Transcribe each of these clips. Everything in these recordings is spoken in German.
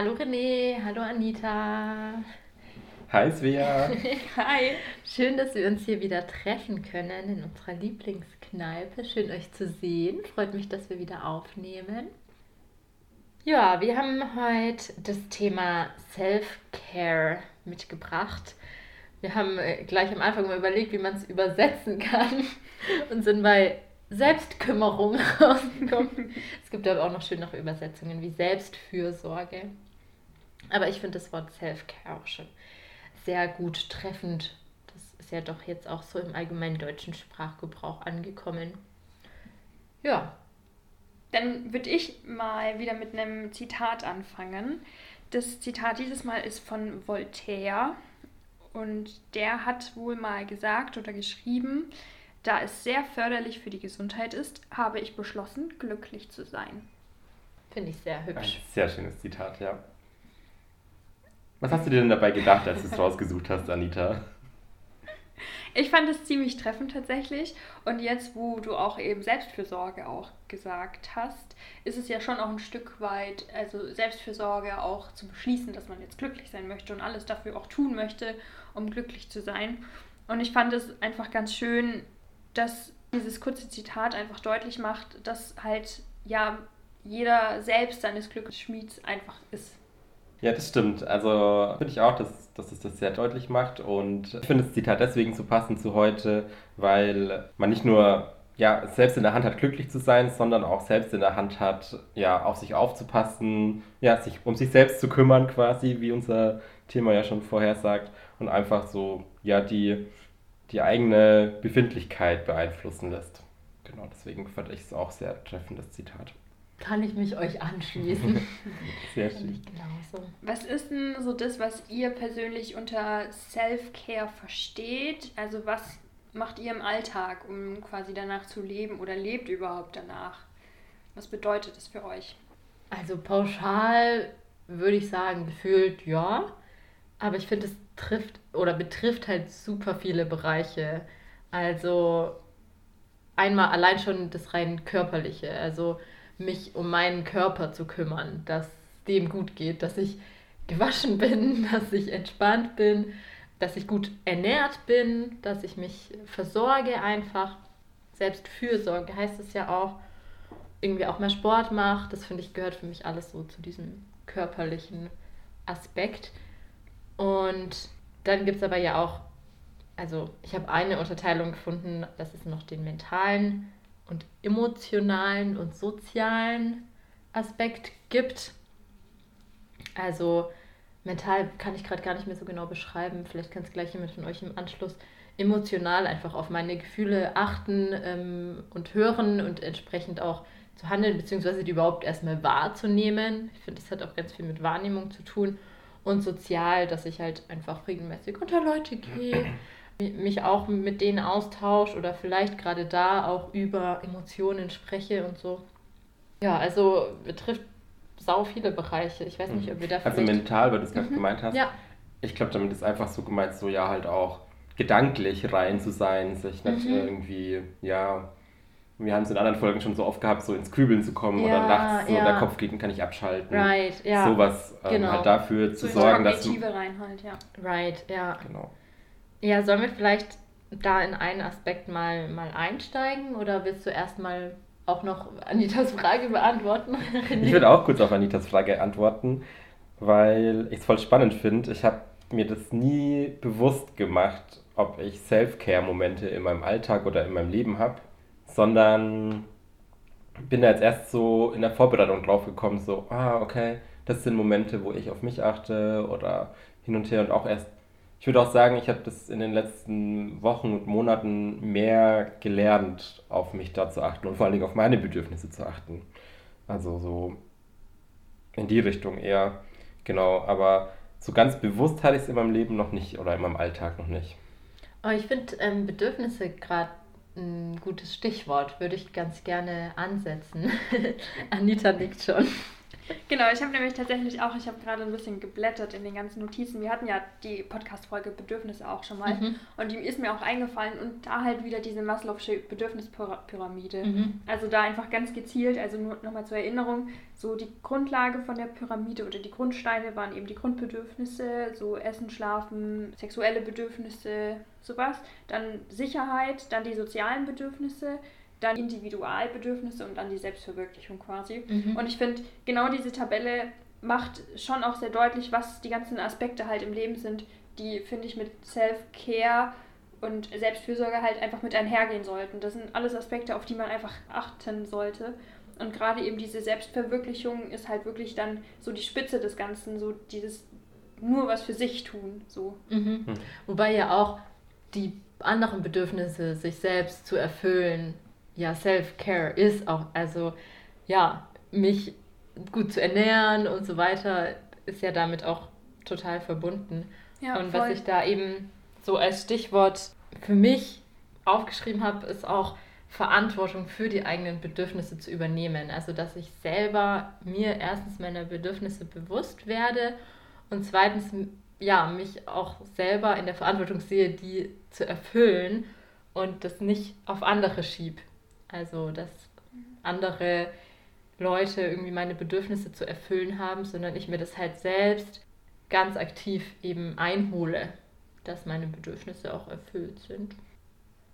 Hallo René, hallo Anita. Hi Svea. Hi. Schön, dass wir uns hier wieder treffen können in unserer Lieblingskneipe. Schön euch zu sehen. Freut mich, dass wir wieder aufnehmen. Ja, wir haben heute das Thema Self-Care mitgebracht. Wir haben äh, gleich am Anfang mal überlegt, wie man es übersetzen kann und sind bei Selbstkümmerung rausgekommen. es gibt aber auch noch schönere Übersetzungen wie Selbstfürsorge. Aber ich finde das Wort Self-Care auch schon sehr gut treffend. Das ist ja doch jetzt auch so im allgemeinen deutschen Sprachgebrauch angekommen. Ja. Dann würde ich mal wieder mit einem Zitat anfangen. Das Zitat dieses Mal ist von Voltaire und der hat wohl mal gesagt oder geschrieben, da es sehr förderlich für die Gesundheit ist, habe ich beschlossen, glücklich zu sein. Finde ich sehr hübsch. Ein sehr schönes Zitat, ja. Was hast du dir denn dabei gedacht, als du es rausgesucht hast, Anita? Ich fand es ziemlich treffend tatsächlich. Und jetzt, wo du auch eben Selbstfürsorge auch gesagt hast, ist es ja schon auch ein Stück weit, also Selbstfürsorge auch zu beschließen, dass man jetzt glücklich sein möchte und alles dafür auch tun möchte, um glücklich zu sein. Und ich fand es einfach ganz schön, dass dieses kurze Zitat einfach deutlich macht, dass halt ja jeder selbst seines Glücksschmieds einfach ist. Ja, das stimmt. Also finde ich auch, dass, dass es das sehr deutlich macht. Und ich finde das Zitat deswegen so passend zu heute, weil man nicht nur ja, selbst in der Hand hat, glücklich zu sein, sondern auch selbst in der Hand hat, ja, auf sich aufzupassen, ja, sich um sich selbst zu kümmern quasi, wie unser Thema ja schon vorher sagt. Und einfach so, ja, die die eigene Befindlichkeit beeinflussen lässt. Genau, deswegen fand ich es auch sehr treffendes Zitat. Kann ich mich euch anschließen. sehr schön. Genauso. Was ist denn so das, was ihr persönlich unter Self-Care versteht? Also was macht ihr im Alltag, um quasi danach zu leben oder lebt überhaupt danach? Was bedeutet das für euch? Also pauschal würde ich sagen, gefühlt ja. Aber ich finde, es trifft oder betrifft halt super viele Bereiche. Also einmal allein schon das rein körperliche, also mich um meinen Körper zu kümmern, dass dem gut geht, dass ich gewaschen bin, dass ich entspannt bin, dass ich gut ernährt bin, dass ich mich versorge einfach. Selbstfürsorge heißt es ja auch. Irgendwie auch mehr Sport macht. Das finde ich gehört für mich alles so zu diesem körperlichen Aspekt. Und dann gibt es aber ja auch, also ich habe eine Unterteilung gefunden, dass es noch den mentalen und emotionalen und sozialen Aspekt gibt. Also mental kann ich gerade gar nicht mehr so genau beschreiben. Vielleicht kann es gleich jemand von euch im Anschluss emotional einfach auf meine Gefühle achten ähm, und hören und entsprechend auch zu handeln, beziehungsweise die überhaupt erstmal wahrzunehmen. Ich finde, das hat auch ganz viel mit Wahrnehmung zu tun und sozial, dass ich halt einfach regelmäßig unter Leute gehe, mich auch mit denen austausche oder vielleicht gerade da auch über Emotionen spreche und so. Ja, also betrifft sau viele Bereiche. Ich weiß nicht, ob wir da Also mental, weil du es gerade mhm. gemeint hast. Ja. Ich glaube, damit ist einfach so gemeint, so ja halt auch gedanklich rein zu sein, sich nicht mhm. irgendwie, ja, wir haben es in anderen Folgen schon so oft gehabt, so ins Grübeln zu kommen ja, oder nachts so ja. der Kopf geht und kann ich abschalten. Right, ja. Sowas ähm, genau. halt dafür so zu sorgen, dass du... rein halt, ja. Right, ja. Genau. Ja, sollen wir vielleicht da in einen Aspekt mal, mal einsteigen oder willst du erstmal auch noch Anitas Frage beantworten? ich würde auch kurz auf Anitas Frage antworten, weil ich es voll spannend finde. Ich habe mir das nie bewusst gemacht, ob ich Self-Care-Momente in meinem Alltag oder in meinem Leben habe sondern bin da jetzt erst so in der Vorbereitung drauf gekommen, so, ah, okay, das sind Momente, wo ich auf mich achte oder hin und her und auch erst, ich würde auch sagen, ich habe das in den letzten Wochen und Monaten mehr gelernt, auf mich da zu achten und vor allen Dingen auf meine Bedürfnisse zu achten. Also so in die Richtung eher, genau, aber so ganz bewusst hatte ich es in meinem Leben noch nicht oder in meinem Alltag noch nicht. Aber ich finde ähm, Bedürfnisse gerade ein gutes Stichwort, würde ich ganz gerne ansetzen. Anita nickt schon. Genau, ich habe nämlich tatsächlich auch, ich habe gerade ein bisschen geblättert in den ganzen Notizen. Wir hatten ja die Podcast-Folge Bedürfnisse auch schon mal. Mhm. Und die ist mir auch eingefallen und da halt wieder diese Maslow'sche Bedürfnispyramide. Mhm. Also da einfach ganz gezielt, also nur nochmal zur Erinnerung, so die Grundlage von der Pyramide oder die Grundsteine waren eben die Grundbedürfnisse, so Essen, Schlafen, sexuelle Bedürfnisse, sowas. Dann Sicherheit, dann die sozialen Bedürfnisse, dann Individualbedürfnisse und dann die Selbstverwirklichung quasi. Mhm. Und ich finde, genau diese Tabelle macht schon auch sehr deutlich, was die ganzen Aspekte halt im Leben sind, die, finde ich, mit Self-Care und Selbstfürsorge halt einfach mit einhergehen sollten. Das sind alles Aspekte, auf die man einfach achten sollte. Und gerade eben diese Selbstverwirklichung ist halt wirklich dann so die Spitze des Ganzen, so dieses nur was für sich tun, so. Mhm. Hm. Wobei ja auch die anderen Bedürfnisse, sich selbst zu erfüllen, ja, Self-Care ist auch, also ja, mich gut zu ernähren und so weiter, ist ja damit auch total verbunden. Ja, und was ich da eben so als Stichwort für mich aufgeschrieben habe, ist auch Verantwortung für die eigenen Bedürfnisse zu übernehmen. Also, dass ich selber mir erstens meiner Bedürfnisse bewusst werde und zweitens ja, mich auch selber in der Verantwortung sehe, die zu erfüllen und das nicht auf andere schieb. Also, dass andere Leute irgendwie meine Bedürfnisse zu erfüllen haben, sondern ich mir das halt selbst ganz aktiv eben einhole, dass meine Bedürfnisse auch erfüllt sind.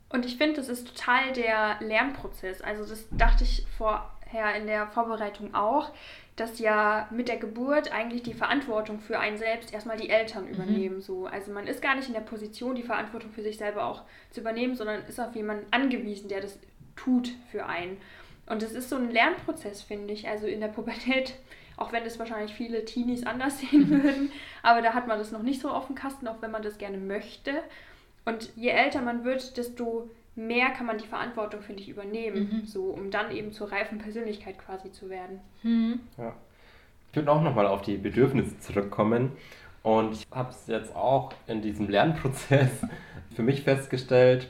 Und ich finde, das ist total der Lernprozess. Also das dachte ich vorher in der Vorbereitung auch, dass ja mit der Geburt eigentlich die Verantwortung für einen selbst erstmal die Eltern übernehmen. So. Also man ist gar nicht in der Position, die Verantwortung für sich selber auch zu übernehmen, sondern ist auf jemanden angewiesen, der das tut für einen. Und das ist so ein Lernprozess, finde ich. Also in der Pubertät, auch wenn das wahrscheinlich viele Teenies anders sehen würden, aber da hat man das noch nicht so auf dem Kasten, auch wenn man das gerne möchte. Und je älter man wird, desto mehr kann man die Verantwortung, finde ich, übernehmen, Mhm. so um dann eben zur reifen Persönlichkeit quasi zu werden. Hm. Ja. Ich würde auch nochmal auf die Bedürfnisse zurückkommen. Und ich habe es jetzt auch in diesem Lernprozess für mich festgestellt,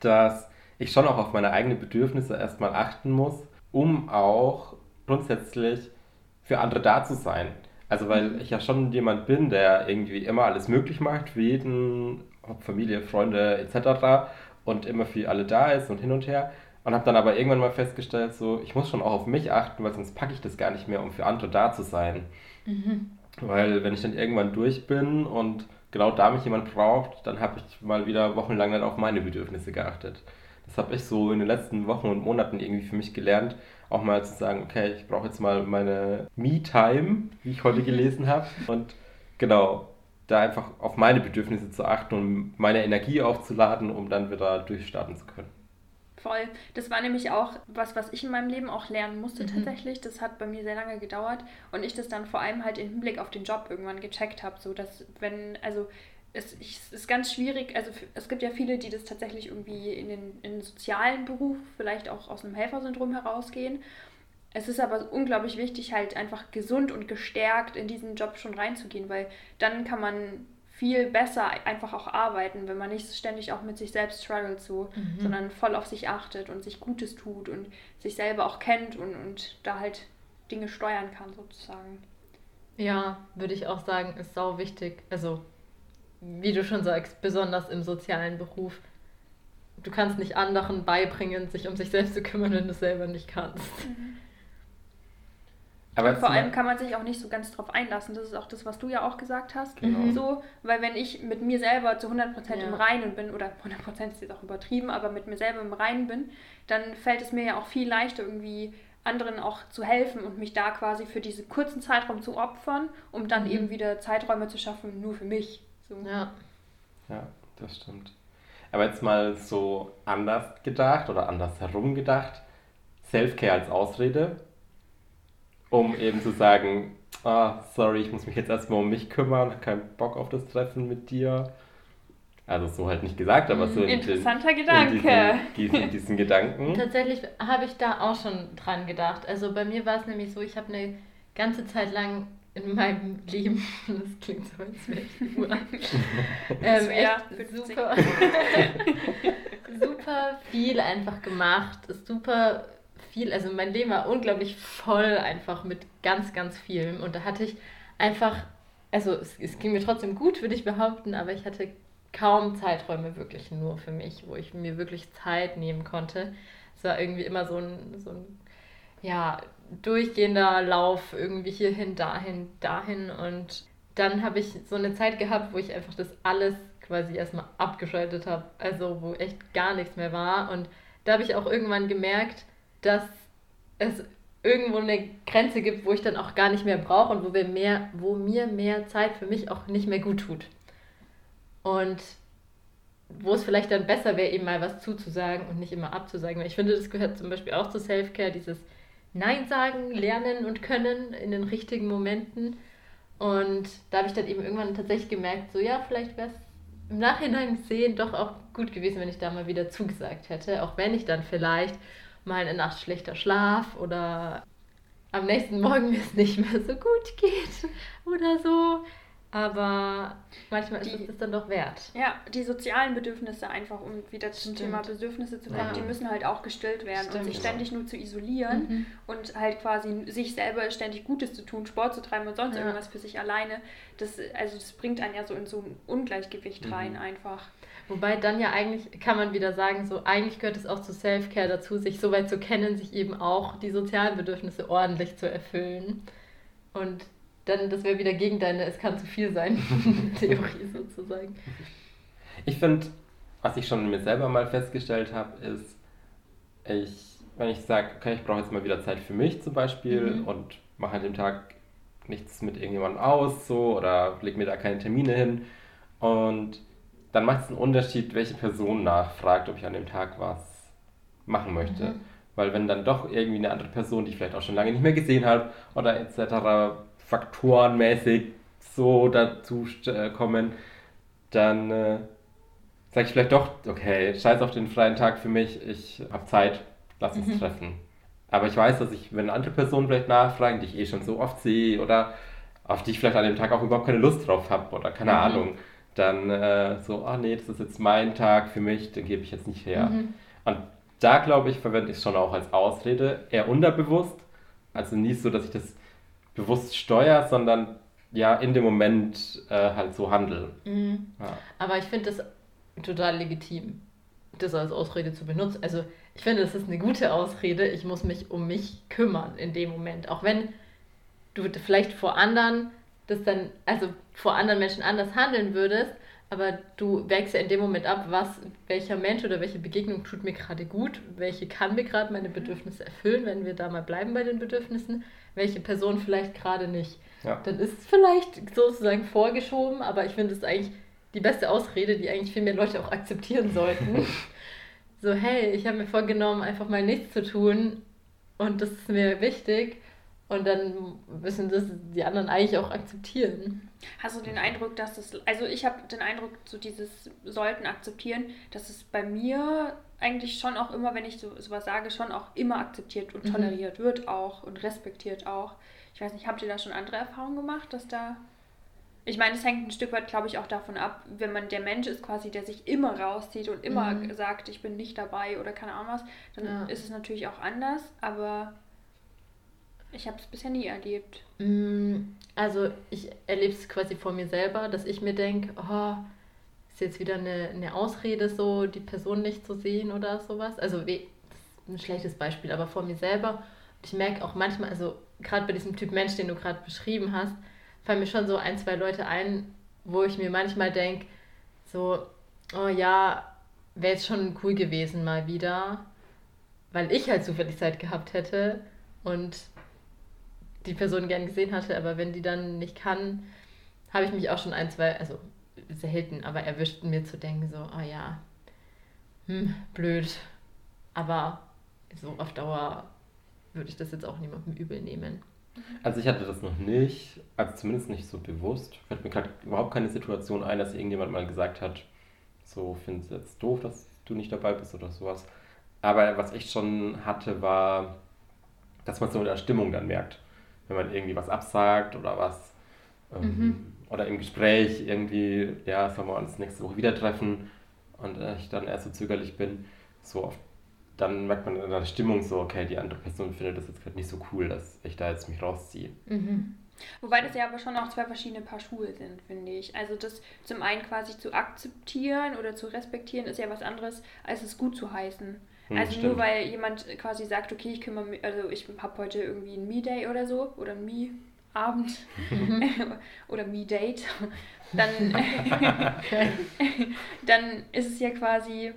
dass ich schon auch auf meine eigenen Bedürfnisse erstmal achten muss, um auch grundsätzlich für andere da zu sein. Also weil ich ja schon jemand bin, der irgendwie immer alles möglich macht für jeden, ob Familie, Freunde etc. und immer für alle da ist und hin und her. Und habe dann aber irgendwann mal festgestellt, so ich muss schon auch auf mich achten, weil sonst packe ich das gar nicht mehr, um für andere da zu sein. Mhm. Weil wenn ich dann irgendwann durch bin und genau da mich jemand braucht, dann habe ich mal wieder wochenlang nicht auf meine Bedürfnisse geachtet. Das habe ich so in den letzten Wochen und Monaten irgendwie für mich gelernt, auch mal zu sagen, okay, ich brauche jetzt mal meine Me-Time, wie ich heute gelesen habe. Und genau, da einfach auf meine Bedürfnisse zu achten und meine Energie aufzuladen, um dann wieder durchstarten zu können. Voll. Das war nämlich auch was, was ich in meinem Leben auch lernen musste Mhm. tatsächlich. Das hat bei mir sehr lange gedauert und ich das dann vor allem halt im Hinblick auf den Job irgendwann gecheckt habe. So dass, wenn, also es, ist ganz schwierig, also es gibt ja viele, die das tatsächlich irgendwie in den, in den sozialen Beruf, vielleicht auch aus einem Helfersyndrom herausgehen. Es ist aber unglaublich wichtig, halt einfach gesund und gestärkt in diesen Job schon reinzugehen, weil dann kann man viel besser einfach auch arbeiten, wenn man nicht ständig auch mit sich selbst struggelt so, Mhm. sondern voll auf sich achtet und sich Gutes tut und sich selber auch kennt und, und da halt Dinge steuern kann sozusagen. Ja, würde ich auch sagen, ist sau wichtig. Also, wie du schon sagst, besonders im sozialen Beruf. Du kannst nicht anderen beibringen, sich um sich selbst zu kümmern, wenn du es selber nicht kannst. Aber und vor allem kann man sich auch nicht so ganz drauf einlassen. Das ist auch das, was du ja auch gesagt hast. Genau. So, weil wenn ich mit mir selber zu 100% Ja. im Reinen bin, oder 100% ist jetzt auch übertrieben, aber mit mir selber im Reinen bin, dann fällt es mir ja auch viel leichter irgendwie anderen auch zu helfen und mich da quasi für diesen kurzen Zeitraum zu opfern, um dann Mhm. eben wieder Zeiträume zu schaffen, nur für mich. So. Ja. Ja, das stimmt. Aber jetzt mal so anders gedacht oder anders herum gedacht. Self-Care als Ausrede, um eben zu sagen, ah, sorry, ich muss mich jetzt erstmal um mich kümmern, hab keinen Bock auf das Treffen mit dir. Also so halt nicht gesagt, aber so in den, Interessanter in Gedanke. diesen, diesen, diesen Gedanken. Tatsächlich habe ich da auch schon dran gedacht. Also bei mir war es nämlich so, ich habe eine ganze Zeit lang in meinem Leben, das klingt so, als wäre ich uralt, ähm, echt 50. super, super viel einfach gemacht, super viel, also mein Leben war unglaublich voll einfach mit ganz, ganz vielem. Und da hatte ich einfach, also es, es ging mir trotzdem gut, würde ich behaupten, aber ich hatte kaum Zeiträume wirklich nur für mich, wo ich mir wirklich Zeit nehmen konnte. Es war irgendwie immer so ein, so ein ja, durchgehender Lauf irgendwie hierhin, dahin, dahin. Und dann habe ich so eine Zeit gehabt, wo ich einfach das alles quasi erstmal abgeschaltet habe. Also wo echt gar nichts mehr war. Und da habe ich auch irgendwann gemerkt, dass es irgendwo eine Grenze gibt, wo ich dann auch gar nicht mehr brauche und wo, wir mehr, wo mir mehr Zeit für mich auch nicht mehr gut tut. Und wo es vielleicht dann besser wäre, eben mal was zuzusagen und nicht immer abzusagen. Weil ich finde, das gehört zum Beispiel auch zu Self-Care, dieses Nein sagen, lernen und können in den richtigen Momenten. Und da habe ich dann eben irgendwann tatsächlich gemerkt, so ja, vielleicht wäre es im Nachhinein sehen doch auch gut gewesen, wenn ich da mal wieder zugesagt hätte. Auch wenn ich dann vielleicht mal eine Nacht schlechter Schlaf oder am nächsten Morgen mir es nicht mehr so gut geht oder so. Aber manchmal die, ist es das dann doch wert. Ja, die sozialen Bedürfnisse einfach, um wieder zum Stimmt. Thema Bedürfnisse zu kommen, ja. die müssen halt auch gestillt werden. Stimmt. Und sich ständig nur zu isolieren mhm. und halt quasi sich selber ständig Gutes zu tun, Sport zu treiben und sonst ja. irgendwas für sich alleine, das, also das bringt einen ja so in so ein Ungleichgewicht mhm. rein einfach. Wobei dann ja eigentlich, kann man wieder sagen, so eigentlich gehört es auch zu Self-Care dazu, sich so weit zu kennen, sich eben auch die sozialen Bedürfnisse ordentlich zu erfüllen. Und dann, das wäre wieder gegen deine Es kann zu viel sein Theorie sozusagen. Ich finde, was ich schon mir selber mal festgestellt habe, ist, ich, wenn ich sage, okay, ich brauche jetzt mal wieder Zeit für mich zum Beispiel mhm. und mache an dem Tag nichts mit irgendjemandem aus, so, oder lege mir da keine Termine hin und dann macht es einen Unterschied, welche Person nachfragt, ob ich an dem Tag was machen möchte. Mhm. Weil wenn dann doch irgendwie eine andere Person, die ich vielleicht auch schon lange nicht mehr gesehen habe oder etc. faktorenmäßig so dazu äh, kommen, dann äh, sage ich vielleicht doch, okay, scheiß auf den freien Tag für mich, ich habe Zeit, lass uns mhm. treffen. Aber ich weiß, dass ich, wenn andere Personen vielleicht nachfragen, die ich eh schon so oft sehe oder auf die ich vielleicht an dem Tag auch überhaupt keine Lust drauf habe oder keine mhm. Ahnung, dann äh, so, oh nee, das ist jetzt mein Tag für mich, den gebe ich jetzt nicht her. Mhm. Und da glaube ich, verwende ich es schon auch als Ausrede, eher unterbewusst. Also nicht so, dass ich das bewusst steuere, sondern ja in dem Moment äh, halt so handle. Mhm. Ja. Aber ich finde das total legitim, das als Ausrede zu benutzen. Also ich finde, das ist eine gute Ausrede. Ich muss mich um mich kümmern in dem Moment. Auch wenn du vielleicht vor anderen das dann, also vor anderen Menschen anders handeln würdest, aber du wägst ja in dem Moment ab, was, welcher Mensch oder welche Begegnung tut mir gerade gut, welche kann mir gerade meine Bedürfnisse erfüllen, wenn wir da mal bleiben bei den Bedürfnissen, welche Person vielleicht gerade nicht. Ja. Dann ist es vielleicht sozusagen vorgeschoben, aber ich finde es eigentlich die beste Ausrede, die eigentlich viel mehr Leute auch akzeptieren sollten. so, hey, ich habe mir vorgenommen, einfach mal nichts zu tun und das ist mir wichtig und dann müssen das die anderen eigentlich auch akzeptieren. Hast du den Eindruck, dass es, also ich habe den Eindruck, so dieses sollten akzeptieren, dass es bei mir eigentlich schon auch immer, wenn ich so sowas sage, schon auch immer akzeptiert und mhm. toleriert mhm. wird auch und respektiert auch. Ich weiß nicht, habt ihr da schon andere Erfahrungen gemacht, dass da ich meine, es hängt ein Stück weit, glaube ich, auch davon ab, wenn man der Mensch ist quasi, der sich immer rauszieht und immer mhm. sagt, ich bin nicht dabei oder keine Ahnung was, dann ja. ist es natürlich auch anders, aber ich habe es bisher nie erlebt. Mm, also ich erlebe es quasi vor mir selber, dass ich mir denke, oh, ist jetzt wieder eine, eine Ausrede, so die Person nicht zu sehen oder sowas. Also ein schlechtes Beispiel, aber vor mir selber. Ich merke auch manchmal, also gerade bei diesem Typ Mensch, den du gerade beschrieben hast, fallen mir schon so ein, zwei Leute ein, wo ich mir manchmal denke, so, oh ja, wäre jetzt schon cool gewesen mal wieder, weil ich halt zufällig Zeit gehabt hätte und die Person gern gesehen hatte, aber wenn die dann nicht kann, habe ich mich auch schon ein, zwei, also selten, aber erwischt, mir zu denken, so, oh ja, hm, blöd. Aber so auf Dauer würde ich das jetzt auch niemandem übel nehmen. Also ich hatte das noch nicht, also zumindest nicht so bewusst. Fällt mir gerade überhaupt keine Situation ein, dass irgendjemand mal gesagt hat, so findest du jetzt doof, dass du nicht dabei bist oder sowas. Aber was ich schon hatte, war, dass man so in der Stimmung dann merkt wenn man irgendwie was absagt oder was. Ähm, mhm. Oder im Gespräch irgendwie, ja, sollen wir uns nächste Woche wieder treffen und äh, ich dann erst so zögerlich bin. So auf dann merkt man in der Stimmung so, okay, die andere Person findet das jetzt gerade nicht so cool, dass ich da jetzt mich rausziehe. Mhm. Wobei das ja aber schon auch zwei verschiedene Paar Schuhe sind, finde ich. Also das zum einen quasi zu akzeptieren oder zu respektieren ist ja was anderes, als es gut zu heißen. Hm, also stimmt. nur weil jemand quasi sagt, okay, ich kümmere mich, also ich habe heute irgendwie ein Me-Day oder so oder ein Me-Abend oder Me-Date, dann, dann ist es ja quasi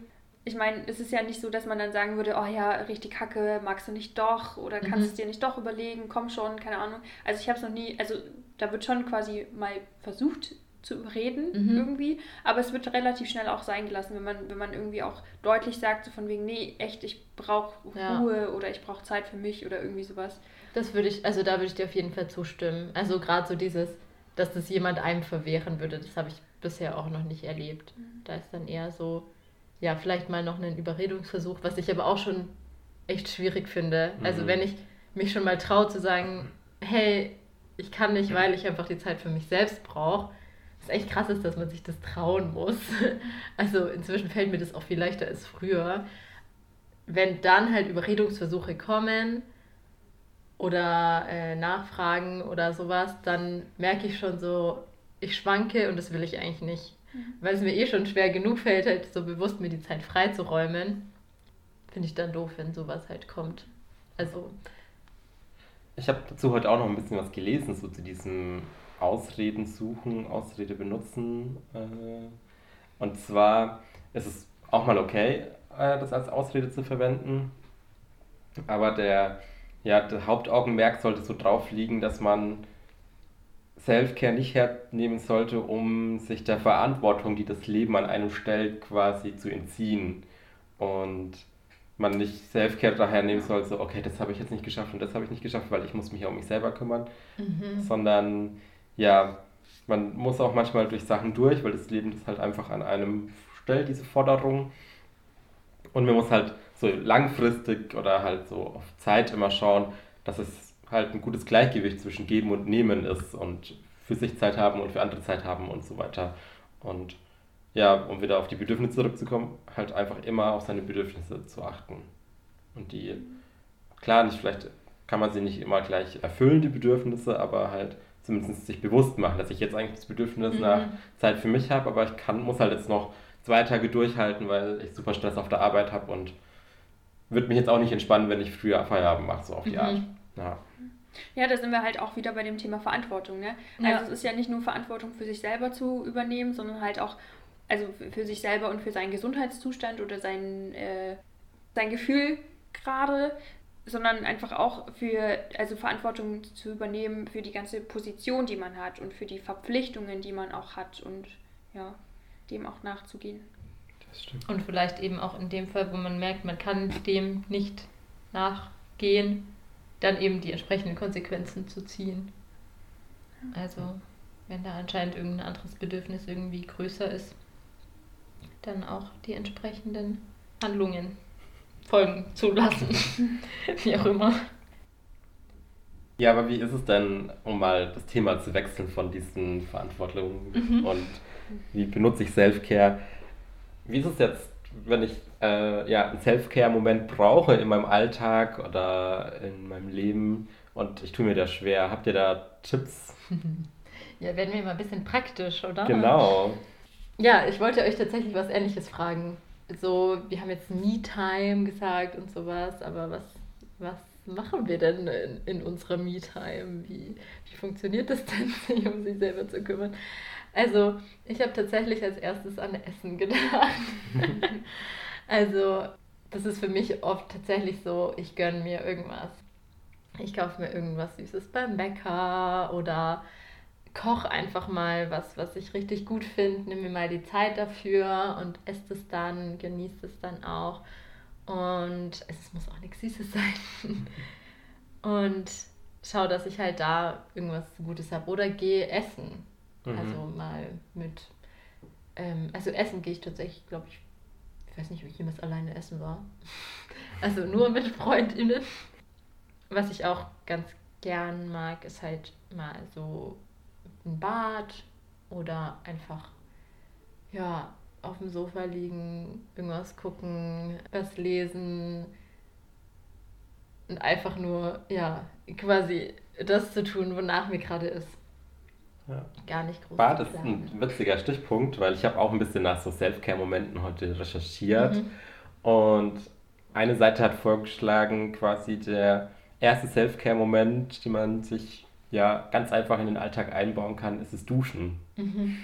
ich meine, es ist ja nicht so, dass man dann sagen würde, oh ja, richtig kacke, magst du nicht doch oder kannst mhm. es dir nicht doch überlegen, komm schon, keine Ahnung. Also ich habe es noch nie, also da wird schon quasi mal versucht zu überreden mhm. irgendwie, aber es wird relativ schnell auch sein gelassen, wenn man, wenn man irgendwie auch deutlich sagt, so von wegen, nee, echt, ich brauche Ruhe ja. oder ich brauche Zeit für mich oder irgendwie sowas. Das würde ich, also da würde ich dir auf jeden Fall zustimmen. Also gerade so dieses, dass das jemand einem verwehren würde, das habe ich bisher auch noch nicht erlebt. Mhm. Da ist dann eher so, ja, vielleicht mal noch einen Überredungsversuch, was ich aber auch schon echt schwierig finde. Also mhm. Also wenn ich mich schon mal traue zu sagen, hey, ich kann nicht, weil ich einfach die Zeit für mich selbst brauche, ist echt krass ist, dass man sich das trauen muss. Also inzwischen fällt mir das auch viel leichter als früher. Wenn dann halt Überredungsversuche kommen oder äh, Nachfragen oder sowas, dann merke ich schon so, ich schwanke und das will ich eigentlich nicht. Mhm. Weil es mir eh schon schwer genug fällt, halt so bewusst mir die Zeit freizuräumen, finde ich dann doof, wenn sowas halt kommt. Also. Ich habe dazu heute auch noch ein bisschen was gelesen, so zu diesem Ausreden suchen, Ausrede benutzen. Äh, und zwar ist es auch mal okay, äh, das als Ausrede zu verwenden. Aber der, ja, der Hauptaugenmerk sollte so drauf liegen, dass man Selfcare nicht hernehmen sollte, um sich der Verantwortung, die das Leben an einem stellt, quasi zu entziehen. Und man nicht Selfcare daher nehmen soll, so, okay, das habe ich jetzt nicht geschafft und das habe ich nicht geschafft, weil ich muss mich ja um mich selber kümmern. Mhm. Sondern, ja, man muss auch manchmal durch Sachen durch, weil das Leben das halt einfach an einem stellt, diese Forderung. Und man muss halt so langfristig oder halt so auf Zeit immer schauen, dass es halt ein gutes Gleichgewicht zwischen Geben und Nehmen ist und für sich Zeit haben und für andere Zeit haben und so weiter. Und ja, um wieder auf die Bedürfnisse zurückzukommen, halt einfach immer auf seine Bedürfnisse zu achten. Und die, klar, nicht vielleicht kann man sie nicht immer gleich erfüllen, die Bedürfnisse, aber halt zumindest sich bewusst machen, dass ich jetzt eigentlich das Bedürfnis mhm. nach Zeit für mich habe, aber ich kann, muss halt jetzt noch zwei Tage durchhalten, weil ich super Stress auf der Arbeit habe und würde mich jetzt auch nicht entspannen, wenn ich früher Feierabend mache, so auf die mhm. Art. Ja. Ja, da sind wir halt auch wieder bei dem Thema Verantwortung. Ne? Also ja. es ist ja nicht nur Verantwortung für sich selber zu übernehmen, sondern halt auch also für sich selber und für seinen Gesundheitszustand oder sein, äh, sein Gefühl gerade, sondern einfach auch für, also Verantwortung zu übernehmen für die ganze Position, die man hat und für die Verpflichtungen, die man auch hat und ja, dem auch nachzugehen. Das stimmt. Und vielleicht eben auch in dem Fall, wo man merkt, man kann dem nicht nachgehen, dann eben die entsprechenden Konsequenzen zu ziehen. Also, wenn da anscheinend irgendein anderes Bedürfnis irgendwie größer ist, dann auch die entsprechenden Handlungen folgen zu lassen. wie auch immer. Ja, aber wie ist es denn, um mal das Thema zu wechseln von diesen Verantwortungen mhm. und wie benutze ich Self-Care? Wie ist es jetzt wenn ich äh, ja, einen Self-Care-Moment brauche in meinem Alltag oder in meinem Leben und ich tue mir das schwer, habt ihr da Tipps? Ja, werden wir mal ein bisschen praktisch, oder? Genau. Ja, ich wollte euch tatsächlich was Ähnliches fragen. So, wir haben jetzt Me-Time gesagt und sowas, aber was, was machen wir denn in, in unserer Me-Time? Wie, wie funktioniert das denn, sich um sich selber zu kümmern? Also, ich habe tatsächlich als erstes an Essen gedacht. also, das ist für mich oft tatsächlich so, ich gönne mir irgendwas. Ich kaufe mir irgendwas Süßes beim Bäcker oder koche einfach mal was, was ich richtig gut finde, nehme mir mal die Zeit dafür und esse es dann, genieße es dann auch. Und es muss auch nichts Süßes sein. und schaue, dass ich halt da irgendwas Gutes habe. Oder gehe essen. Mhm. Also mal mit, ähm, also essen gehe ich tatsächlich, glaube ich, ich weiß nicht, ob ich jemals alleine essen war. Also nur mit FreundInnen. Was ich auch ganz gern mag, ist halt mal so ein Bad oder einfach, ja, auf dem Sofa liegen, irgendwas gucken, was lesen und einfach nur, ja, quasi das zu tun, wonach mir gerade ist. Ja. Gar nicht groß. Bad ist ein witziger Stichpunkt, weil ich habe auch ein bisschen nach so Self-Care-Momenten heute recherchiert. Mhm. Und eine Seite hat vorgeschlagen, quasi der erste Self-Care-Moment, den man sich ja ganz einfach in den Alltag einbauen kann, ist das Duschen. Mhm.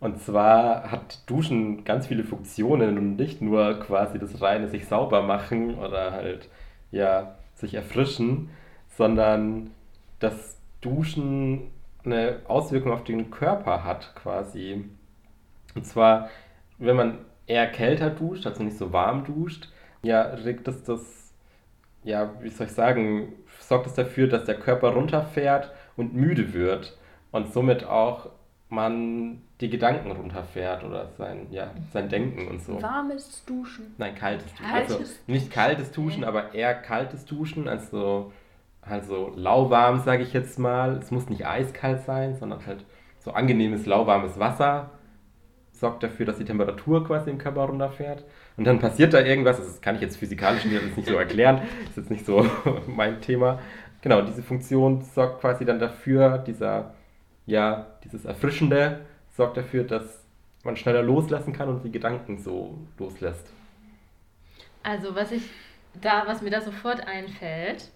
Und zwar hat Duschen ganz viele Funktionen und nicht nur quasi das reine sich sauber machen oder halt ja sich erfrischen, sondern das Duschen eine Auswirkung auf den Körper hat quasi. Und zwar, wenn man eher kälter duscht, also nicht so warm duscht, ja, regt es das, ja, wie soll ich sagen, sorgt es dafür, dass der Körper runterfährt und müde wird und somit auch man die Gedanken runterfährt oder sein, ja, sein Denken und so. Warmes Duschen. Nein, kaltes Duschen. Kaltes Also nicht kaltes Duschen, aber eher kaltes Duschen, also, also lauwarm, sage ich jetzt mal. Es muss nicht eiskalt sein, sondern halt so angenehmes lauwarmes Wasser sorgt dafür, dass die Temperatur quasi im Körper runterfährt. Und dann passiert da irgendwas, das kann ich jetzt physikalisch nicht so erklären, ist jetzt nicht so mein Thema. Genau, diese Funktion sorgt quasi dann dafür, dieser, ja, dieses Erfrischende sorgt dafür, dass man schneller loslassen kann und die Gedanken so loslässt. Also was ich da, was mir da sofort einfällt,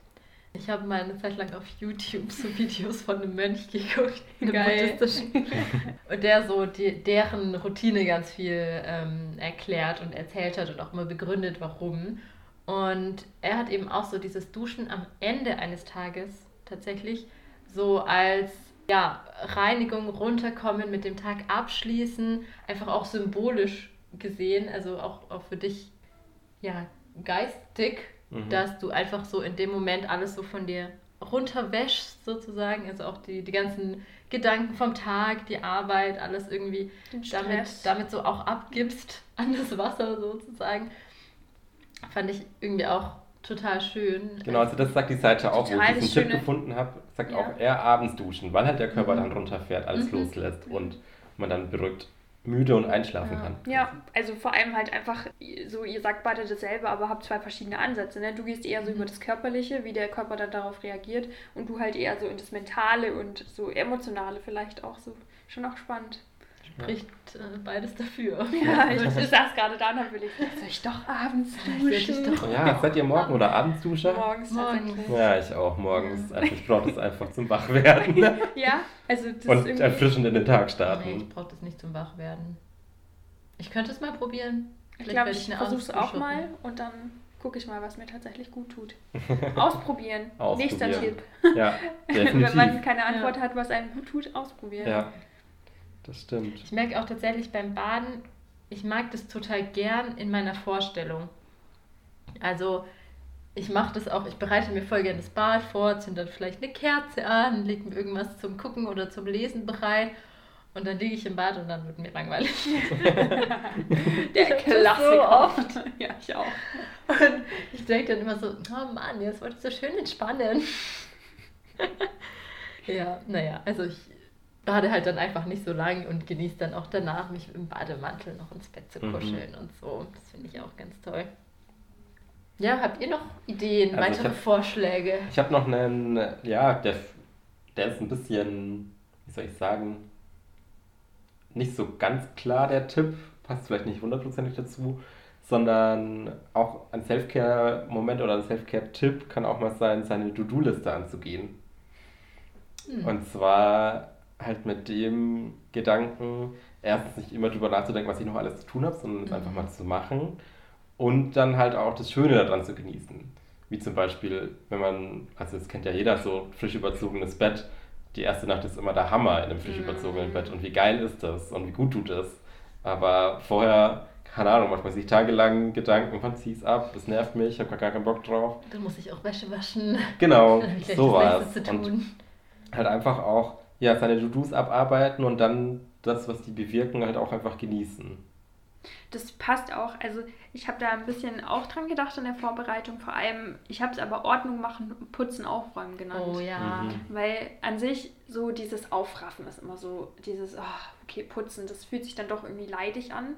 ich habe mal eine Zeit lang auf YouTube so Videos von einem Mönch geguckt, einem Geil. buddhistischen, und der so die, deren Routine ganz viel ähm, erklärt und erzählt hat und auch mal begründet, warum. Und er hat eben auch so dieses Duschen am Ende eines Tages tatsächlich so als ja, Reinigung runterkommen, mit dem Tag abschließen, einfach auch symbolisch gesehen, also auch, auch für dich ja, geistig, Mhm. dass du einfach so in dem Moment alles so von dir runterwäschst, sozusagen. Also auch die, die ganzen Gedanken vom Tag, die Arbeit, alles irgendwie damit, damit so auch abgibst an das Wasser sozusagen. Fand ich irgendwie auch total schön. Genau, also das sagt die Seite auch, wo ich diesen das Tipp Schöne. gefunden habe, sagt Ja. auch eher abends duschen, weil halt der Körper Mhm. dann runterfährt, alles Mhm. loslässt und man dann beruhigt müde und einschlafen Ja. kann. Ja, also vor allem halt einfach, so ihr sagt beide dasselbe, aber habt zwei verschiedene Ansätze. Ne? Du gehst eher so Mhm. über das Körperliche, wie der Körper dann darauf reagiert und du halt eher so in das Mentale und so Emotionale vielleicht auch so. Schon auch spannend. Spricht äh, beides dafür. Ja, ich, ich saß gerade da und will ich, soll ich doch abends ich duschen? doch- Ja, seid ihr Morgen- oder Abendsduscher? Morgens Morgens. tatsächlich. Ja, ich auch morgens. Also ich brauche das einfach zum Wachwerden Ja, also das ist und irgendwie... erfrischend in den Tag Nee, ich starten. brauche das nicht zum Wachwerden. Ich könnte es mal probieren. Ich Vielleicht glaube, werde ich eine versuche es auch mal und dann gucke ich mal, was mir tatsächlich gut tut. Ausprobieren. Nächster Ausprobieren. Tipp. Ja, Wenn man keine Antwort Ja. hat, was einem gut tut, ausprobieren. Ja, das stimmt. Ich merke auch tatsächlich beim Baden, ich mag das total gern in meiner Vorstellung. Also ich mache das auch, ich bereite mir voll gerne das Bad vor, zünde dann vielleicht eine Kerze an, lege mir irgendwas zum Gucken oder zum Lesen bereit und dann liege ich im Bad und dann wird mir langweilig. Der Das Klassiker. so oft. ja, ich auch. Und ich denke dann immer so, oh Mann, jetzt wollte ich so schön entspannen. ja, naja, also ich bade halt dann einfach nicht so lang und genieße dann auch danach, mich im Bademantel noch ins Bett zu Mhm. kuscheln und so. Das finde ich auch ganz toll. Ja, habt ihr noch Ideen, Also ich weitere hab- Vorschläge? Ich habe noch einen, ja, der, der ist ein bisschen, wie soll ich sagen, nicht so ganz klar der Tipp, passt vielleicht nicht hundertprozentig dazu, sondern auch ein Self-Care-Moment oder ein Self-Care-Tipp kann auch mal sein, seine To-Do-Liste anzugehen. Hm. Und zwar halt mit dem Gedanken, erstens nicht immer drüber nachzudenken, was ich noch alles zu tun habe, sondern es Mhm. einfach mal zu machen. Und dann halt auch das Schöne daran zu genießen. Wie zum Beispiel, wenn man, also das kennt ja jeder, so frisch überzogenes Bett. Die erste Nacht ist immer der Hammer in einem frisch Mhm. überzogenen Bett. Und wie geil ist das und wie gut tut es. Aber vorher, keine Ahnung, macht man sich tagelang Gedanken, wann zieh ich's ab, es nervt mich, ich habe gar keinen Bock drauf. Dann muss ich auch Wäsche waschen. Genau, sowas. das Und halt einfach auch ja, seine To-Dos abarbeiten und dann das, was die bewirken, halt auch einfach genießen. Das passt auch. Also ich habe da ein bisschen auch dran gedacht in der Vorbereitung. Vor allem, ich habe es aber Ordnung machen, putzen, aufräumen genannt. Oh ja. Mhm. Weil an sich so dieses Aufraffen ist immer so, dieses, ah, okay, putzen, das fühlt sich dann doch irgendwie leidig an.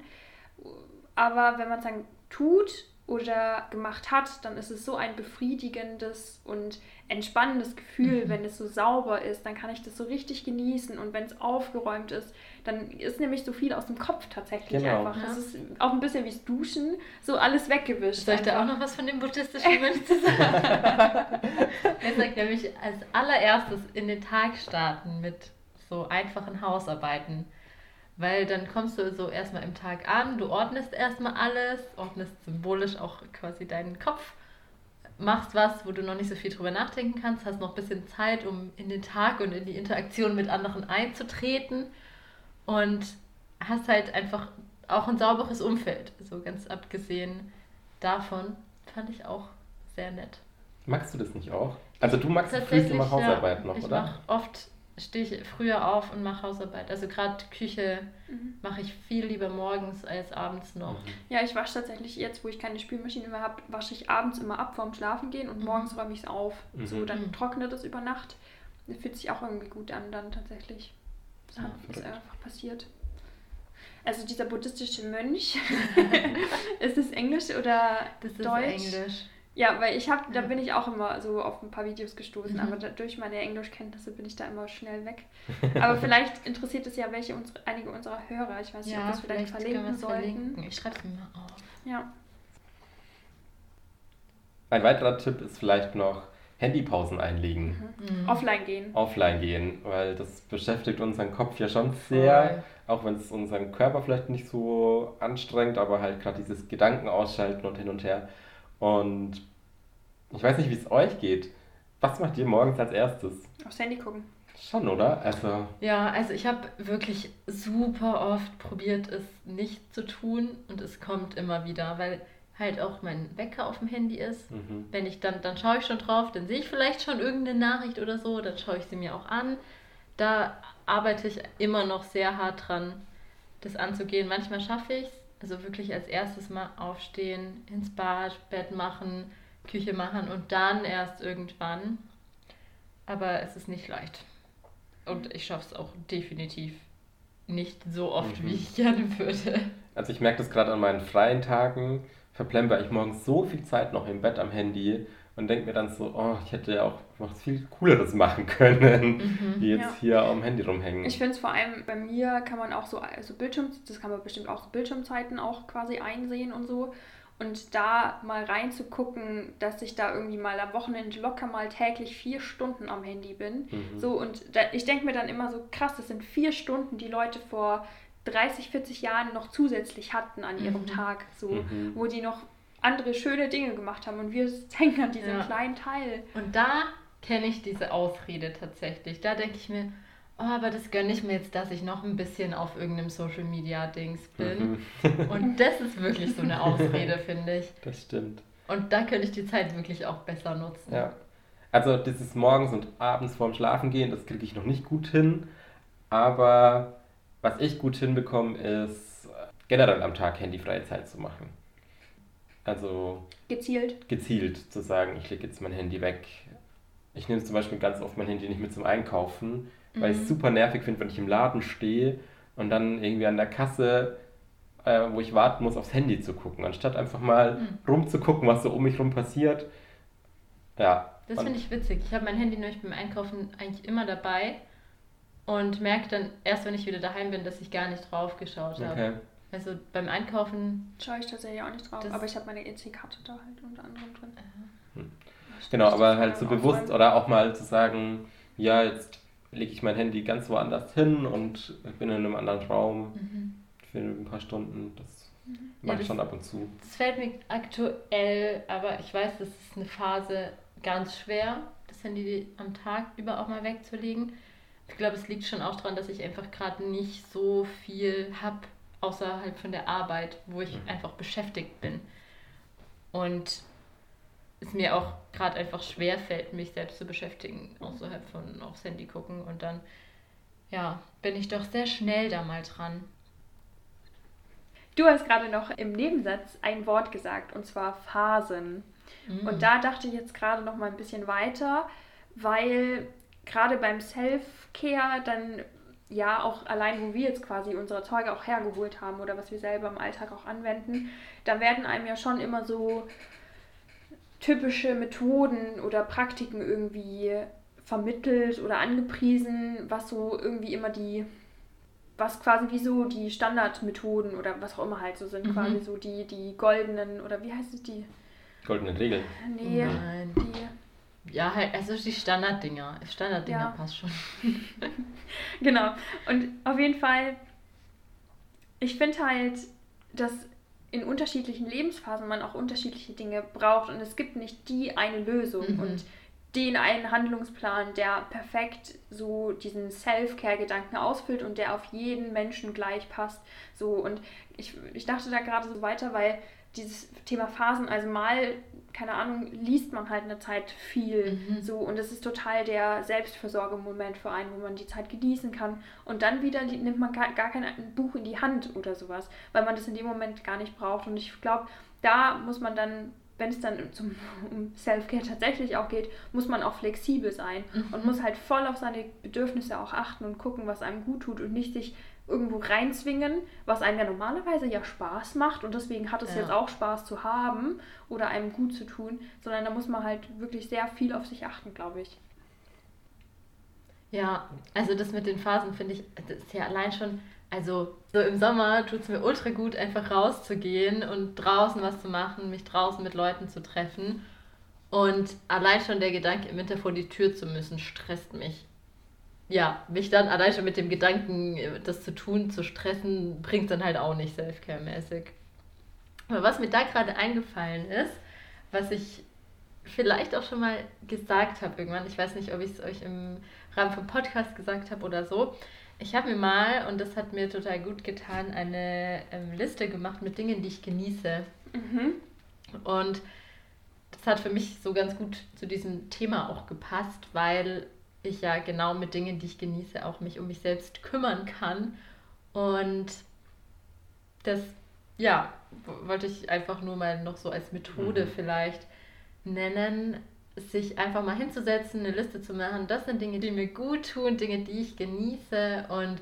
Aber wenn man es dann tut oder gemacht hat, dann ist es so ein befriedigendes und entspannendes Gefühl, mhm. wenn es so sauber ist, dann kann ich das so richtig genießen und wenn es aufgeräumt ist, dann ist nämlich so viel aus dem Kopf tatsächlich genau. einfach. Ja. Das ist auch ein bisschen wie das Duschen, so alles weggewischt. Soll ich da auch noch was von dem buddhistischen Mönch sagen? er sagt nämlich als allererstes in den Tag starten mit so einfachen Hausarbeiten. Weil dann kommst du so erstmal im Tag an, du ordnest erstmal alles, ordnest symbolisch auch quasi deinen Kopf, machst was, wo du noch nicht so viel drüber nachdenken kannst, hast noch ein bisschen Zeit, um in den Tag und in die Interaktion mit anderen einzutreten und hast halt einfach auch ein sauberes Umfeld. So ganz abgesehen davon fand ich auch sehr nett. Magst du das nicht auch? Also du magst früh immer Hausarbeit noch, ich oder? Ich mache oft stehe ich früher auf und mache Hausarbeit. Also gerade Küche mhm. mache ich viel lieber morgens als abends noch. Mhm. Ja, ich wasche tatsächlich jetzt, wo ich keine Spülmaschine mehr habe, wasche ich abends immer ab vorm Schlafen gehen und mhm. morgens räume ich es auf. So, mhm. dann mhm. trocknet es über Nacht. Das fühlt sich auch irgendwie gut an dann tatsächlich. Das ja, ist einfach passiert. Also dieser buddhistische Mönch, ist das Englisch oder das Deutsch? Das ist Englisch. Ja, weil ich habe, da bin ich auch immer so auf ein paar Videos gestoßen, mhm. aber da, durch meine Englischkenntnisse bin ich da immer schnell weg. Aber vielleicht interessiert es ja welche unsere, einige unserer Hörer. Ich weiß nicht, ja, ob wir es vielleicht, vielleicht verlinken sollten. Verlinken. Ich schreibe es mir mal auf. Ja. Ein weiterer Tipp ist vielleicht noch Handypausen einlegen. Mhm. Mhm. Offline gehen. Offline gehen, weil das beschäftigt unseren Kopf ja schon sehr, Voll. auch wenn es unseren Körper vielleicht nicht so anstrengt, aber halt gerade dieses Gedanken ausschalten und hin und her. Und ich weiß nicht, wie es euch geht. Was macht ihr morgens als erstes? Aufs Handy gucken. Schon, oder? Also. Ja, also ich habe wirklich super oft probiert, es nicht zu tun und es kommt immer wieder, weil halt auch mein Wecker auf dem Handy ist. Mhm. Wenn ich dann, dann schaue ich schon drauf, dann sehe ich vielleicht schon irgendeine Nachricht oder so, dann schaue ich sie mir auch an. Da arbeite ich immer noch sehr hart dran, das anzugehen. Manchmal schaffe ich es, also wirklich als erstes mal aufstehen, ins Bad, Bett machen, Küche machen und dann erst irgendwann. Aber es ist nicht leicht. Und ich schaffe es auch definitiv nicht so oft, mhm. wie ich gerne würde. Also ich merke das gerade an meinen freien Tagen, verplemper ich morgens so viel Zeit noch im Bett am Handy und denke mir dann so, oh, ich hätte ja auch was viel Cooleres machen können, mhm, wie jetzt ja. hier am Handy rumhängen. Ich finde es vor allem bei mir kann man auch so also Bildschirm, das kann man bestimmt auch so Bildschirmzeiten auch quasi einsehen und so. Und da mal reinzugucken, dass ich da irgendwie mal am Wochenende locker mal täglich vier Stunden am Handy bin. Mhm. So, und da, ich denke mir dann immer so, krass, das sind vier Stunden, die Leute vor 30, 40 Jahren noch zusätzlich hatten an ihrem mhm. Tag, so, mhm. wo die noch andere schöne Dinge gemacht haben und wir hängen an diesem ja. kleinen Teil. Und da kenne ich diese Ausrede tatsächlich. Da denke ich mir, oh, aber das gönne ich mir jetzt, dass ich noch ein bisschen auf irgendeinem Social Media Dings bin. Mhm. Und das ist wirklich so eine Ausrede, finde ich. Das stimmt. Und da könnte ich die Zeit wirklich auch besser nutzen. Ja. Also dieses morgens und abends vorm Schlafen gehen, das kriege ich noch nicht gut hin. Aber was ich gut hinbekomme, ist generell am Tag handyfreie Zeit zu machen. Also gezielt. Gezielt zu sagen, ich lege jetzt mein Handy weg. Ich nehme zum Beispiel ganz oft mein Handy nicht mit zum Einkaufen, weil ich es mhm. super nervig finde, wenn ich im Laden stehe und dann irgendwie an der Kasse, äh, wo ich warten muss, aufs Handy zu gucken, anstatt einfach mal mhm. rumzugucken, was so um mich rum passiert. Ja. Das finde ich witzig. Ich habe mein Handy nämlich beim Einkaufen eigentlich immer dabei und merke dann erst, wenn ich wieder daheim bin, dass ich gar nicht drauf geschaut habe. Okay. Also beim Einkaufen. Schaue ich tatsächlich auch nicht drauf, aber ich habe meine EC-Karte da halt unter anderem drin. Hm. Genau, aber halt so bewusst oder auch mal zu sagen, ja, jetzt lege ich mein Handy ganz woanders hin und bin in einem anderen Raum mhm. für ein paar Stunden. Das mhm. mache ja, ich schon ab und zu. Das fällt mir aktuell, aber ich weiß, das ist eine Phase ganz schwer, das Handy am Tag über auch mal wegzulegen. Ich glaube, es liegt schon auch daran, dass ich einfach gerade nicht so viel habe, außerhalb von der Arbeit, wo ich mhm. einfach beschäftigt bin. Und es mir auch gerade einfach schwer fällt, mich selbst zu beschäftigen, außerhalb von aufs Handy gucken. Und dann, ja, bin ich doch sehr schnell da mal dran. Du hast gerade noch im Nebensatz ein Wort gesagt, und zwar Phasen. Mhm. Und da dachte ich jetzt gerade noch mal ein bisschen weiter, weil gerade beim Self-Care dann ja, auch allein, wo wir jetzt quasi unsere Zeuge auch hergeholt haben oder was wir selber im Alltag auch anwenden, da werden einem ja schon immer so typische Methoden oder Praktiken irgendwie vermittelt oder angepriesen, was so irgendwie immer die, was quasi wie so die Standardmethoden oder was auch immer halt so sind, mhm. quasi so die, die goldenen oder wie heißt es die? Goldenen Regeln. Nee, Nein. die ja, halt, also die Standarddinger. Standarddinger ja. passt schon. genau. Und auf jeden Fall, ich finde halt, dass in unterschiedlichen Lebensphasen man auch unterschiedliche Dinge braucht und es gibt nicht die eine Lösung mhm. und den einen Handlungsplan, der perfekt so diesen Self-Care-Gedanken ausfüllt und der auf jeden Menschen gleich passt. So und ich, ich dachte da gerade so weiter, weil dieses Thema Phasen, also mal keine Ahnung, liest man halt eine Zeit viel mhm. so und es ist total der Selbstversorgemoment für einen, wo man die Zeit genießen kann und dann wieder nimmt man gar, gar kein Buch in die Hand oder sowas, weil man das in dem Moment gar nicht braucht und ich glaube, da muss man dann wenn es dann zum, um Self-Care tatsächlich auch geht, muss man auch flexibel sein mhm. und muss halt voll auf seine Bedürfnisse auch achten und gucken, was einem gut tut und nicht sich irgendwo reinzwingen, was einem ja normalerweise ja Spaß macht und deswegen hat es ja. jetzt auch Spaß zu haben oder einem gut zu tun, sondern da muss man halt wirklich sehr viel auf sich achten, glaube ich. Ja, also das mit den Phasen finde ich, das ist ja allein schon, also so im Sommer tut es mir ultra gut, einfach rauszugehen und draußen was zu machen, mich draußen mit Leuten zu treffen. Und allein schon der Gedanke, im Winter vor die Tür zu müssen, stresst mich ja, mich dann allein schon mit dem Gedanken, das zu tun, zu stressen, bringt dann halt auch nicht Selfcare-mäßig. Aber was mir da gerade eingefallen ist, was ich vielleicht auch schon mal gesagt habe irgendwann, ich weiß nicht, ob ich es euch im Rahmen vom Podcast gesagt habe oder so, ich habe mir mal, und das hat mir total gut getan, eine ähm, Liste gemacht mit Dingen, die ich genieße. Mhm. Und das hat für mich so ganz gut zu diesem Thema auch gepasst, weil ich ja genau mit Dingen, die ich genieße, auch mich um mich selbst kümmern kann. Und das, ja, wollte ich einfach nur mal noch so als Methode mhm. vielleicht nennen, sich einfach mal hinzusetzen, eine Liste zu machen. Das sind Dinge, die mir gut tun, Dinge, die ich genieße und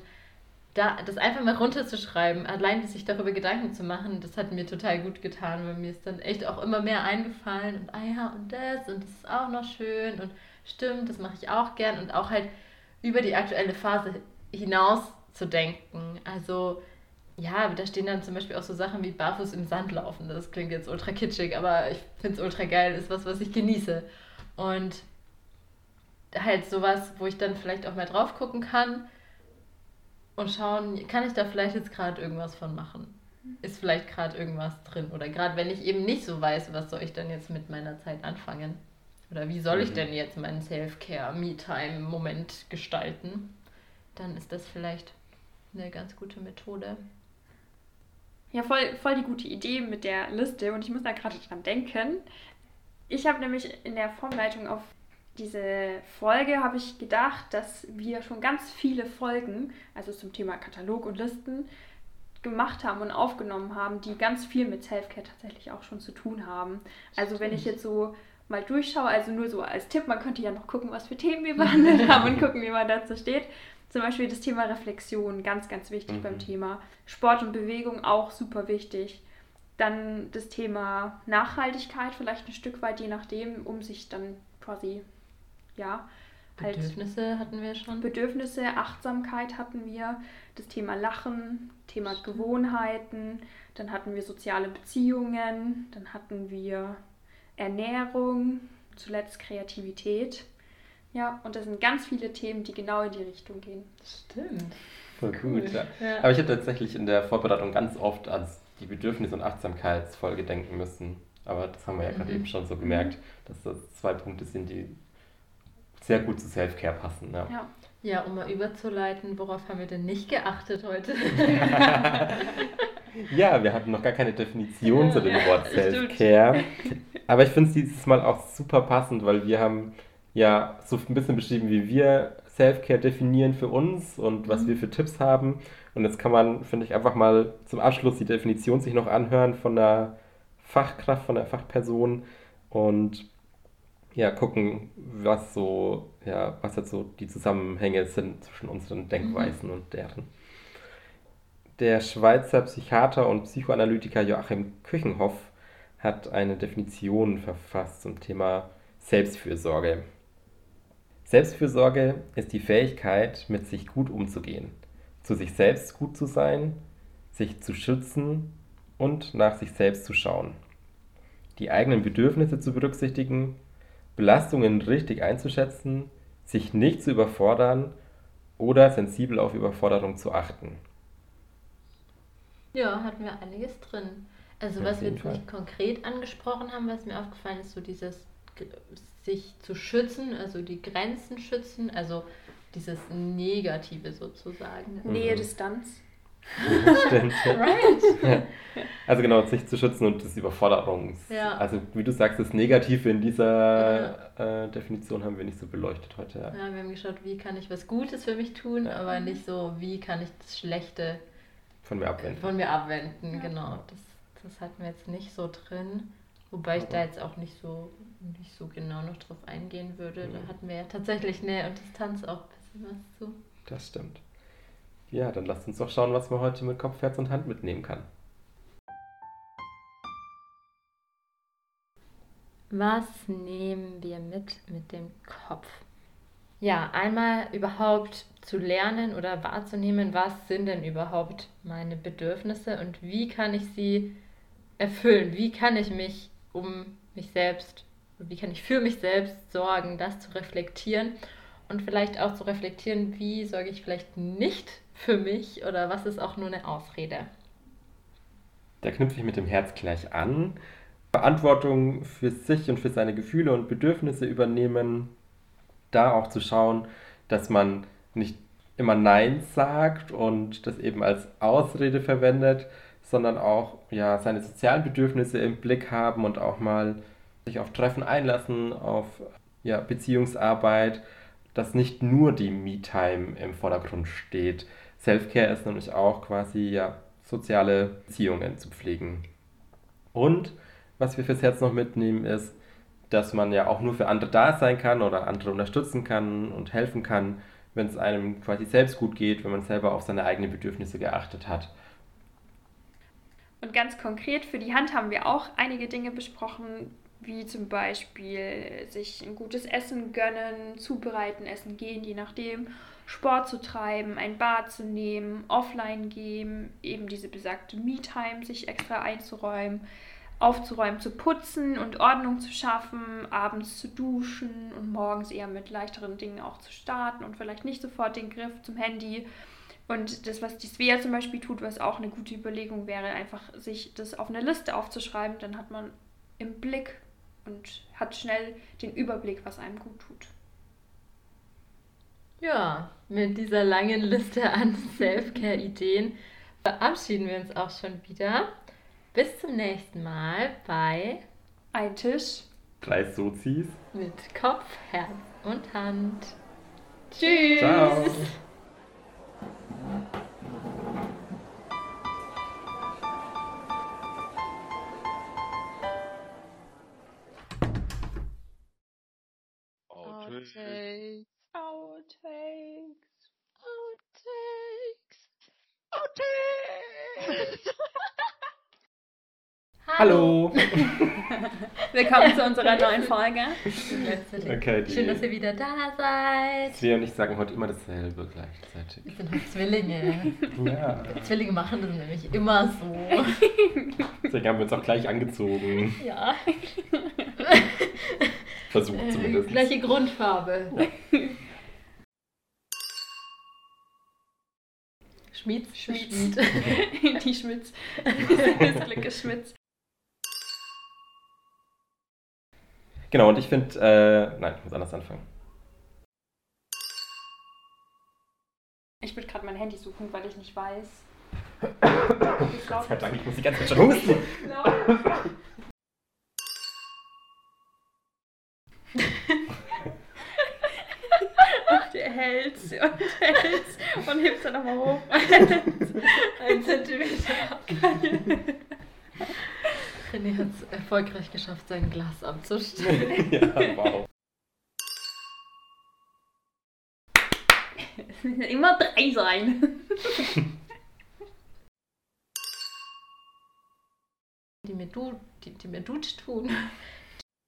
da, das einfach mal runterzuschreiben, allein sich darüber Gedanken zu machen, das hat mir total gut getan, weil mir ist dann echt auch immer mehr eingefallen und ah ja und das und das ist auch noch schön und stimmt, das mache ich auch gern und auch halt über die aktuelle Phase hinaus zu denken. Also ja, da stehen dann zum Beispiel auch so Sachen wie barfuß im Sand laufen. Das klingt jetzt ultra kitschig, aber ich finde es ultra geil, ist was, was ich genieße. Und halt sowas, wo ich dann vielleicht auch mal drauf gucken kann und schauen, kann ich da vielleicht jetzt gerade irgendwas von machen? Ist vielleicht gerade irgendwas drin? Oder gerade wenn ich eben nicht so weiß, was soll ich dann jetzt mit meiner Zeit anfangen? Oder wie soll ich mhm. denn jetzt meinen Self-Care, Me-Time-Moment gestalten? Dann ist das vielleicht eine ganz gute Methode. Ja, voll, voll die gute Idee mit der Liste und ich muss da gerade dran denken. Ich habe nämlich in der Vorbereitung auf diese Folge habe ich gedacht, dass wir schon ganz viele Folgen, also zum Thema Katalog und Listen, gemacht haben und aufgenommen haben, die ganz viel mit Selfcare tatsächlich auch schon zu tun haben. Also wenn ich jetzt so mal durchschaue, also nur so als Tipp, man könnte ja noch gucken, was für Themen wir behandelt haben und gucken, wie man dazu steht. Zum Beispiel das Thema Reflexion, ganz, ganz wichtig mhm. beim Thema. Sport und Bewegung auch super wichtig. Dann das Thema Nachhaltigkeit, vielleicht ein Stück weit, je nachdem, um sich dann quasi, ja, halt. Bedürfnisse hatten wir schon. Bedürfnisse, Achtsamkeit hatten wir, das Thema Lachen, Thema Gewohnheiten, dann hatten wir soziale Beziehungen, dann hatten wir Ernährung, zuletzt Kreativität. Ja, und das sind ganz viele Themen, die genau in die Richtung gehen. Stimmt. Voll gut, cool. ja. ja. Aber ich habe tatsächlich in der Vorbereitung ganz oft an die Bedürfnis- und Achtsamkeitsfolge denken müssen. Aber das haben wir ja mhm. gerade eben schon so gemerkt, dass das zwei Punkte sind, die sehr gut zu Self-Care passen. Ja. ja. Ja, um mal überzuleiten, worauf haben wir denn nicht geachtet heute? ja, wir hatten noch gar keine Definition zu dem Wort Self-Care. Aber ich finde es dieses Mal auch super passend, weil wir haben ja so ein bisschen beschrieben, wie wir Self-Care definieren für uns und was mhm. wir für Tipps haben. Und jetzt kann man, finde ich, einfach mal zum Abschluss die Definition sich noch anhören von der Fachkraft, von der Fachperson. Und ja, gucken, was so, ja, was jetzt so die Zusammenhänge sind zwischen unseren Denkweisen und deren. Der Schweizer Psychiater und Psychoanalytiker Joachim Küchenhoff hat eine Definition verfasst zum Thema Selbstfürsorge. Selbstfürsorge ist die Fähigkeit, mit sich gut umzugehen, zu sich selbst gut zu sein, sich zu schützen und nach sich selbst zu schauen, die eigenen Bedürfnisse zu berücksichtigen, Belastungen richtig einzuschätzen, sich nicht zu überfordern oder sensibel auf Überforderung zu achten. Ja, hatten wir einiges drin. Also was wir jetzt Fall. nicht konkret angesprochen haben, was mir aufgefallen ist, so dieses sich zu schützen, also die Grenzen schützen, also dieses Negative sozusagen. Nähe, Mhm. Distanz. Stimmt. Right. Also genau, sich zu schützen und das Überforderungs. Ja. Also wie du sagst, das Negative in dieser äh, Definition haben wir nicht so beleuchtet heute. Ja. Ja, wir haben geschaut, wie kann ich was Gutes für mich tun, Ja. aber nicht so, wie kann ich das Schlechte Von mir abwenden. von mir abwenden. Ja. Genau, das, das hatten wir jetzt nicht so drin. Wobei ich da jetzt auch nicht so, nicht so genau noch drauf eingehen würde. Da hatten wir ja tatsächlich Nähe und Distanz auch ein bisschen was zu. Das stimmt. Ja, dann lasst uns doch schauen, was man heute mit Kopf, Herz und Hand mitnehmen kann. Was nehmen wir mit mit dem Kopf? Ja, einmal überhaupt zu lernen oder wahrzunehmen, was sind denn überhaupt meine Bedürfnisse und wie kann ich sie erfüllen? Wie kann ich mich um mich selbst, wie kann ich für mich selbst sorgen, das zu reflektieren und vielleicht auch zu reflektieren, wie sorge ich vielleicht nicht für mich oder was ist auch nur eine Ausrede? Da knüpfe ich mit dem Herz gleich an. Verantwortung für sich und für seine Gefühle und Bedürfnisse übernehmen. Da auch zu schauen, dass man nicht immer Nein sagt und das eben als Ausrede verwendet, sondern auch ja, seine sozialen Bedürfnisse im Blick haben und auch mal sich auf Treffen einlassen, auf ja, Beziehungsarbeit, dass nicht nur die Me-Time im Vordergrund steht. Self-Care ist nämlich auch quasi ja, soziale Beziehungen zu pflegen. Und was wir fürs Herz noch mitnehmen, ist, dass man ja auch nur für andere da sein kann oder andere unterstützen kann und helfen kann, wenn es einem quasi selbst gut geht, wenn man selber auf seine eigenen Bedürfnisse geachtet hat. Und ganz konkret für die Hand haben wir auch einige Dinge besprochen, wie zum Beispiel sich ein gutes Essen gönnen, zubereiten, essen gehen, je nachdem, Sport zu treiben, ein Bad zu nehmen, offline gehen, eben diese besagte Me-Time sich extra einzuräumen, aufzuräumen, zu putzen und Ordnung zu schaffen, abends zu duschen und morgens eher mit leichteren Dingen auch zu starten und vielleicht nicht sofort den Griff zum Handy. Und das, was die Svea zum Beispiel tut, was auch eine gute Überlegung wäre, einfach sich das auf eine Liste aufzuschreiben, dann hat man im Blick und hat schnell den Überblick, was einem gut tut. Ja, mit dieser langen Liste an Self-Care-Ideen verabschieden wir uns auch schon wieder. Bis zum nächsten Mal bei Ein Tisch. Drei Sozis. Mit Kopf, Herz und Hand. Tschüss. Ciao. Outtakes. Outtakes. Outtakes. Hallo! Willkommen zu unserer neuen Folge. Okay, die- Schön, dass ihr wieder da seid. Wir und ich sagen heute immer dasselbe gleichzeitig. Wir sind halt Zwillinge. Ja. Zwillinge machen das nämlich immer so. Deswegen haben wir uns auch gleich angezogen. Ja. Versucht zumindest. Äh, Gleiche Grundfarbe. Schmieds. Schmieds. Schmied. Die Schmitz. Das Glück ist Schmitz. Genau, und ich finde, äh, nein, ich muss anders anfangen. Ich würde gerade mein Handy suchen, weil ich nicht weiß. Gott sei Dank, ich muss die ganze Zeit schon husten. Der hält's und hält's und hebt's dann nochmal hoch. Ein Zentimeter. René hat es erfolgreich geschafft, sein Glas abzustellen. ja, wow. Es müssen immer drei sein. Die mir, du, die, die mir Dutsch tun.